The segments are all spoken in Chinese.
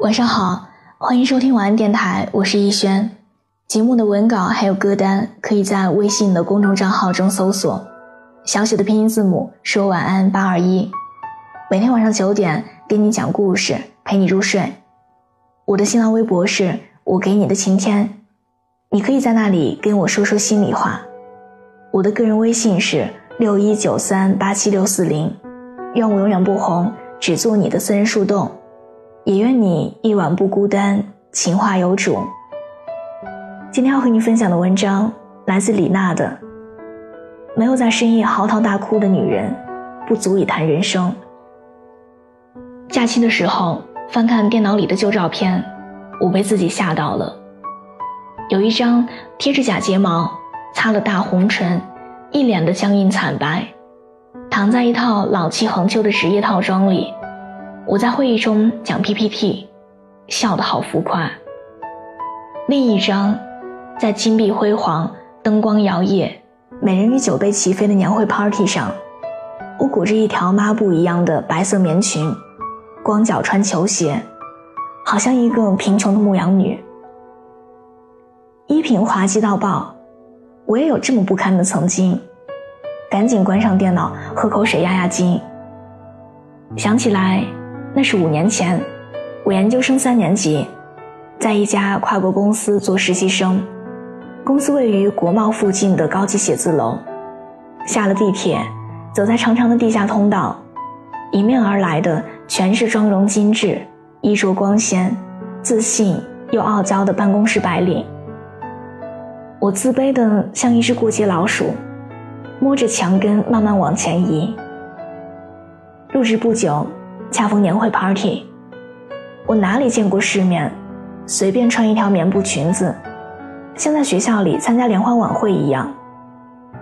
晚上好，欢迎收听晚安电台，我是逸轩。节目的文稿还有歌单，可以在微信的公众账号中搜索小写的拼音字母说晚安八二一。每天晚上九点给你讲故事，陪你入睡。我的新浪微博是我给你的晴天，你可以在那里跟我说说心里话。我的个人微信是六一九三八七六四零。愿我永远不红，只做你的私人树洞。也愿你一晚不孤单，情话有主。今天要和你分享的文章来自李娜的《没有在深夜嚎啕大哭的女人，不足以谈人生》。假期的时候翻看电脑里的旧照片，我被自己吓到了。有一张贴着假睫毛、擦了大红唇、一脸的僵硬惨白，躺在一套老气横秋的职业套装里。我在会议中讲 PPT，笑得好浮夸。另一张，在金碧辉煌、灯光摇曳、美人鱼酒杯齐飞的年会 party 上，我裹着一条抹布一样的白色棉裙，光脚穿球鞋，好像一个贫穷的牧羊女。衣品滑稽到爆，我也有这么不堪的曾经。赶紧关上电脑，喝口水压压惊。想起来。那是五年前，我研究生三年级，在一家跨国公司做实习生。公司位于国贸附近的高级写字楼。下了地铁，走在长长的地下通道，迎面而来的全是妆容精致、衣着光鲜、自信又傲娇的办公室白领。我自卑的像一只过街老鼠，摸着墙根慢慢往前移。入职不久。恰逢年会 party，我哪里见过世面，随便穿一条棉布裙子，像在学校里参加联欢晚会一样。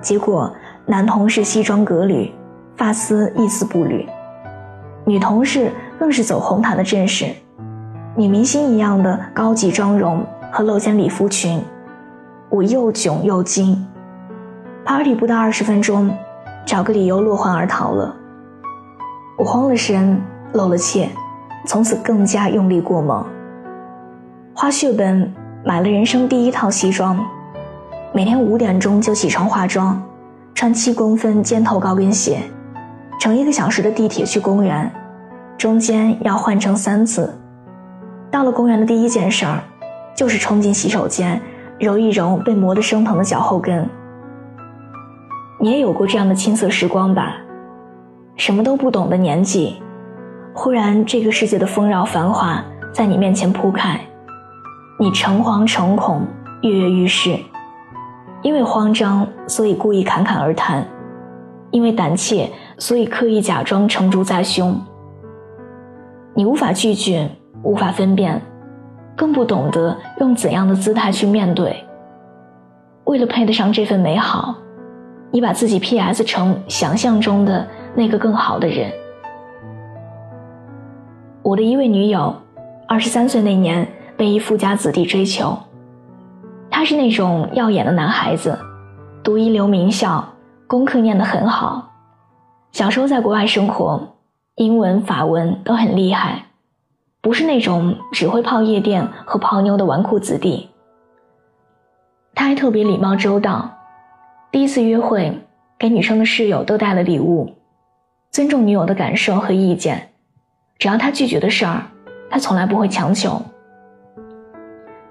结果男同事西装革履，发丝一丝不缕，女同事更是走红毯的阵势，女明星一样的高级妆容和露肩礼服裙，我又囧又惊。party 不到二十分钟，找个理由落荒而逃了。我慌了神。露了怯，从此更加用力过猛。花血本买了人生第一套西装，每天五点钟就起床化妆，穿七公分尖头高跟鞋，乘一个小时的地铁去公园，中间要换乘三次。到了公园的第一件事儿，就是冲进洗手间揉一揉被磨得生疼的脚后跟。你也有过这样的青涩时光吧？什么都不懂的年纪。忽然，这个世界的丰饶繁华在你面前铺开，你诚惶诚恐，跃跃欲试。因为慌张，所以故意侃侃而谈；因为胆怯，所以刻意假装成竹在胸。你无法拒绝，无法分辨，更不懂得用怎样的姿态去面对。为了配得上这份美好，你把自己 P.S. 成想象中的那个更好的人。我的一位女友，二十三岁那年被一富家子弟追求。他是那种耀眼的男孩子，读一流名校，功课念得很好。小时候在国外生活，英文、法文都很厉害，不是那种只会泡夜店和泡妞的纨绔子弟。他还特别礼貌周到，第一次约会给女生的室友都带了礼物，尊重女友的感受和意见。只要他拒绝的事儿，他从来不会强求。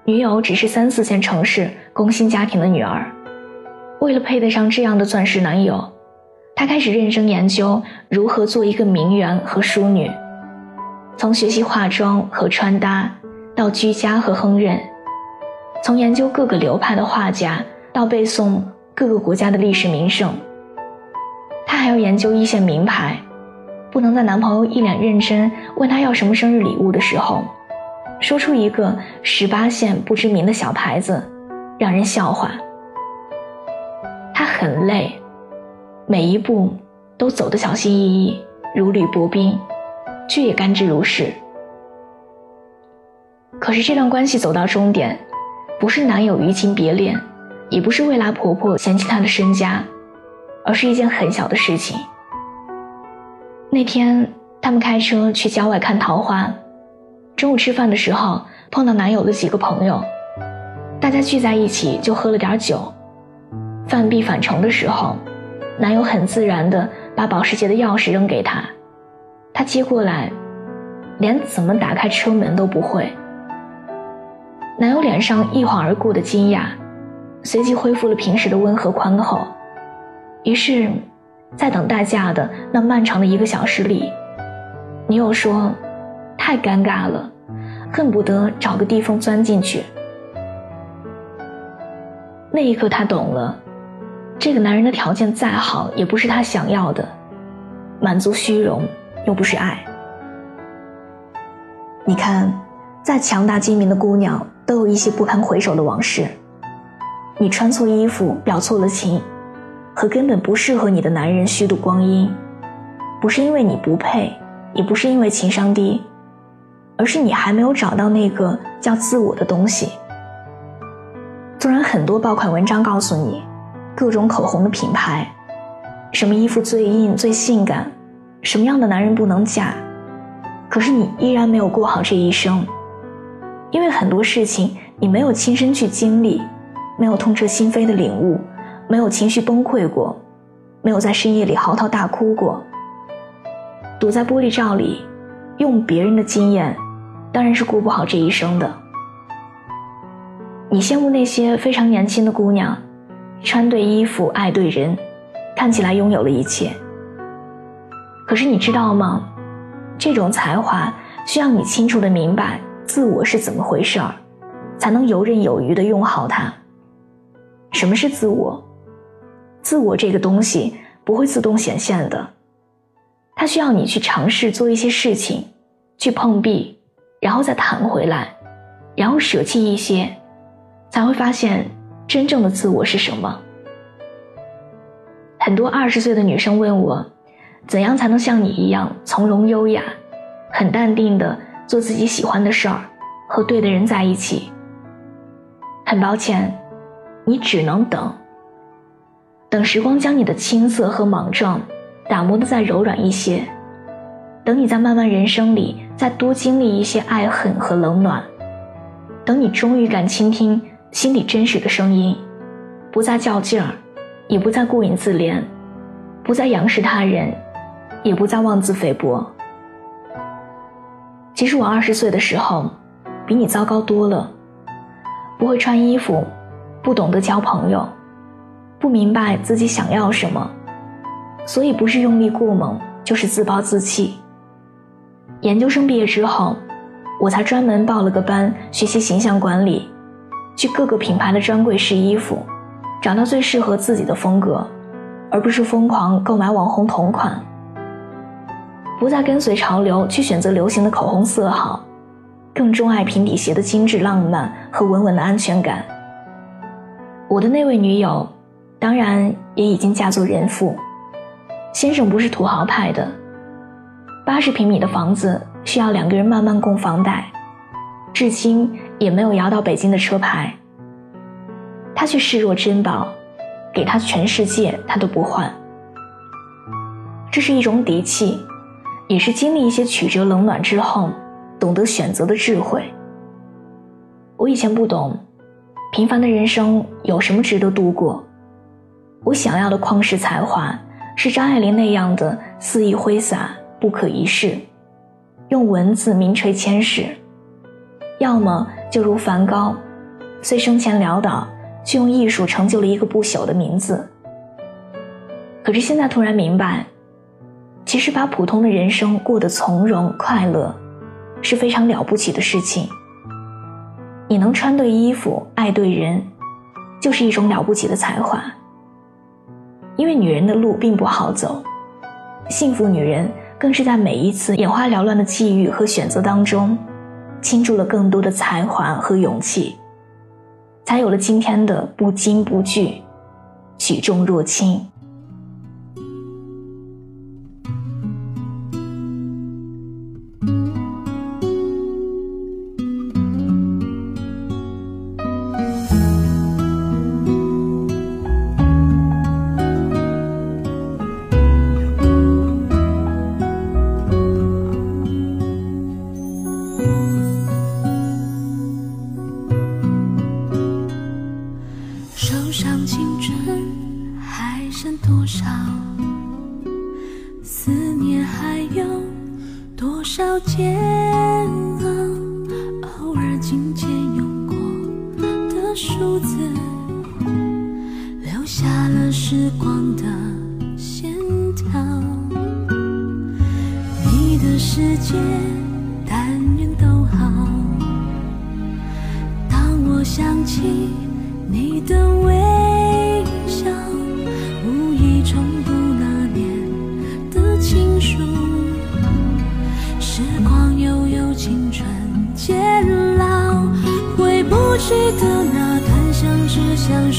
女友只是三四线城市工薪家庭的女儿，为了配得上这样的钻石男友，她开始认真研究如何做一个名媛和淑女，从学习化妆和穿搭到居家和烹饪，从研究各个流派的画家到背诵各个国家的历史名胜，她还要研究一线名牌。不能在男朋友一脸认真问他要什么生日礼物的时候，说出一个十八线不知名的小牌子，让人笑话。他很累，每一步都走得小心翼翼，如履薄冰，却也甘之如饴。可是这段关系走到终点，不是男友移情别恋，也不是未来婆婆嫌弃她的身家，而是一件很小的事情。那天，他们开车去郊外看桃花，中午吃饭的时候碰到男友的几个朋友，大家聚在一起就喝了点酒。饭毕返程的时候，男友很自然地把保时捷的钥匙扔给她，她接过来，连怎么打开车门都不会。男友脸上一晃而过的惊讶，随即恢复了平时的温和宽厚。于是，在等代驾的那漫长的一个小时里，女友说：“太尴尬了，恨不得找个地缝钻进去。”那一刻，她懂了。这个男人的条件再好，也不是他想要的，满足虚荣又不是爱。你看，再强大精明的姑娘，都有一些不堪回首的往事。你穿错衣服，表错了情，和根本不适合你的男人虚度光阴，不是因为你不配，也不是因为情商低，而是你还没有找到那个叫自我的东西。纵然很多爆款文章告诉你。各种口红的品牌，什么衣服最硬最性感，什么样的男人不能嫁？可是你依然没有过好这一生，因为很多事情你没有亲身去经历，没有痛彻心扉的领悟，没有情绪崩溃过，没有在深夜里嚎啕大哭过。躲在玻璃罩里，用别人的经验，当然是过不好这一生的。你羡慕那些非常年轻的姑娘。穿对衣服，爱对人，看起来拥有了一切。可是你知道吗？这种才华需要你清楚的明白自我是怎么回事儿，才能游刃有余的用好它。什么是自我？自我这个东西不会自动显现的，它需要你去尝试做一些事情，去碰壁，然后再弹回来，然后舍弃一些，才会发现。真正的自我是什么？很多二十岁的女生问我，怎样才能像你一样从容优雅，很淡定的做自己喜欢的事儿，和对的人在一起？很抱歉，你只能等。等时光将你的青涩和莽撞打磨的再柔软一些，等你在漫漫人生里再多经历一些爱恨和冷暖，等你终于敢倾听。心里真实的声音，不再较劲儿，也不再顾影自怜，不再仰视他人，也不再妄自菲薄。其实我二十岁的时候，比你糟糕多了。不会穿衣服，不懂得交朋友，不明白自己想要什么，所以不是用力过猛，就是自暴自弃。研究生毕业之后，我才专门报了个班学习形象管理。去各个品牌的专柜试衣服，找到最适合自己的风格，而不是疯狂购买网红同款。不再跟随潮流去选择流行的口红色号，更钟爱平底鞋的精致浪漫和稳稳的安全感。我的那位女友，当然也已经嫁作人妇，先生不是土豪派的，八十平米的房子需要两个人慢慢供房贷。至今也没有摇到北京的车牌。他却视若珍宝，给他全世界他都不换。这是一种底气，也是经历一些曲折冷暖之后懂得选择的智慧。我以前不懂，平凡的人生有什么值得度过？我想要的旷世才华，是张爱玲那样的肆意挥洒，不可一世，用文字名垂千史。要么就如梵高，虽生前潦倒，却用艺术成就了一个不朽的名字。可是现在突然明白，其实把普通的人生过得从容快乐，是非常了不起的事情。你能穿对衣服，爱对人，就是一种了不起的才华。因为女人的路并不好走，幸福女人更是在每一次眼花缭乱的际遇和选择当中。倾注了更多的才华和勇气，才有了今天的不惊不惧，举重若轻。多少？思念还有多少煎熬？偶尔紧牵用过的数字，留下了时光的线条。你的世界，但愿都好。当我想起。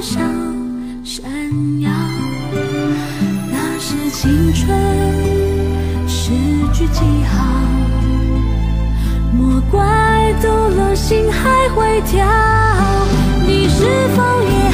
上闪耀。那是青春诗句记号。莫怪堵了心还会跳，你是否也